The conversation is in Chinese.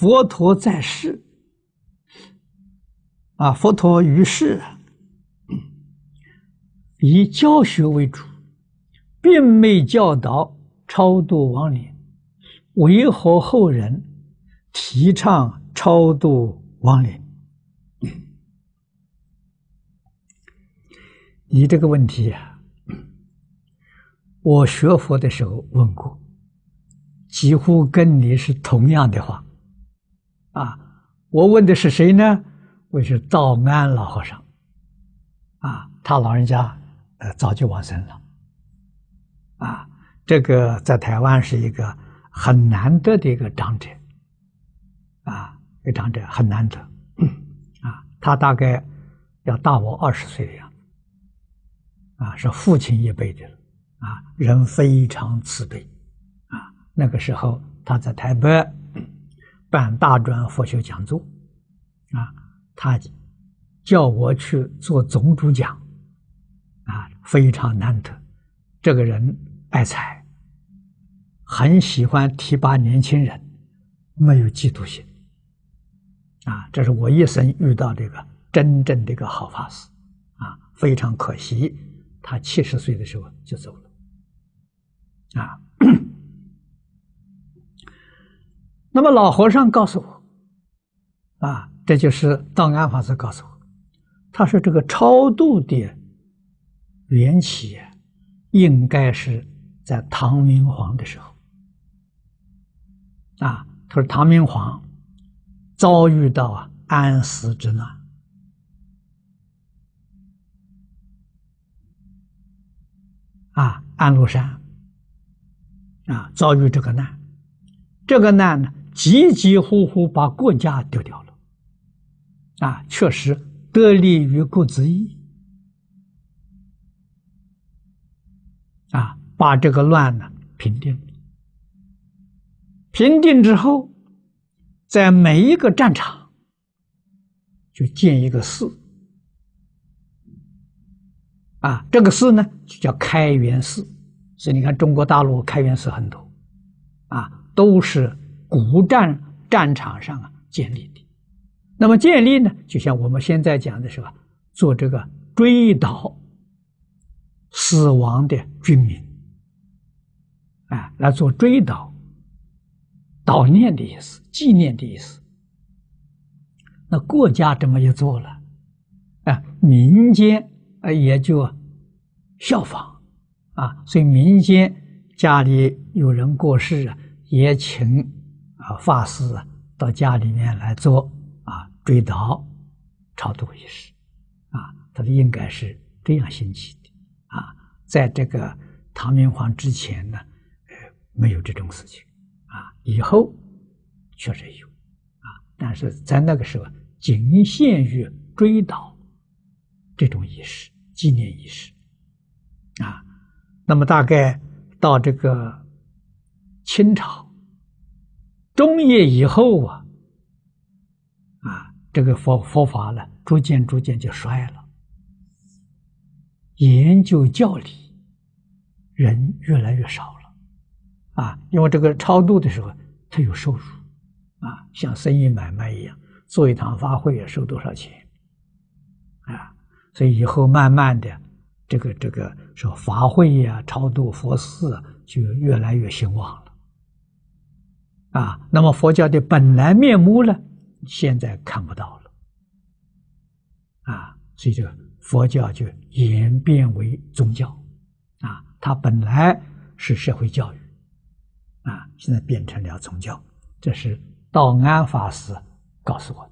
佛陀在世，啊，佛陀于世以教学为主，并没教导超度亡灵，为何后人提倡超度亡灵？你这个问题呀，我学佛的时候问过，几乎跟你是同样的话。啊，我问的是谁呢？我是道安老和尚。啊，他老人家呃早就往生了。啊，这个在台湾是一个很难得的一个长者。啊，一个长者很难得。啊，他大概要大我二十岁的样子。啊，是父亲一辈的了。啊，人非常慈悲。啊，那个时候他在台北。办大专佛学讲座，啊，他叫我去做总主讲，啊，非常难得。这个人爱财，很喜欢提拔年轻人，没有嫉妒心，啊，这是我一生遇到这个真正的一个好法师，啊，非常可惜，他七十岁的时候就走了，啊。那么老和尚告诉我，啊，这就是道安法师告诉我，他说这个超度的缘起，应该是在唐明皇的时候，啊，他说唐明皇遭遇到啊安史之乱，啊，安禄山，啊，遭遇这个难，这个难呢。急急呼呼把国家丢掉了，啊，确实得利于国之义，啊，把这个乱呢平定。平定之后，在每一个战场就建一个寺，啊，这个寺呢就叫开元寺。所以你看，中国大陆开元寺很多，啊，都是。古战战场上啊建立的，那么建立呢，就像我们现在讲的是吧，做这个追悼死亡的军民，啊，来做追悼、悼念的意思、纪念的意思。那国家这么一做了，啊，民间啊也就效仿啊，所以民间家里有人过世啊，也请。啊，法师啊，到家里面来做啊追悼、超度仪式，啊，他说应该是这样兴起的啊，在这个唐明皇之前呢，呃，没有这种事情啊，以后确实有啊，但是在那个时候仅限于追悼这种仪式、纪念仪式啊，那么大概到这个清朝。中叶以后啊，啊，这个佛佛法呢，逐渐逐渐就衰了。研究教理人越来越少了，啊，因为这个超度的时候，他有收入，啊，像生意买卖一样，做一场法会要收多少钱，啊，所以以后慢慢的，这个这个说法会呀、超度佛寺啊，就越来越兴旺了。啊，那么佛教的本来面目呢，现在看不到了，啊，所以这个佛教就演变为宗教，啊，它本来是社会教育，啊，现在变成了宗教，这是道安法师告诉我的。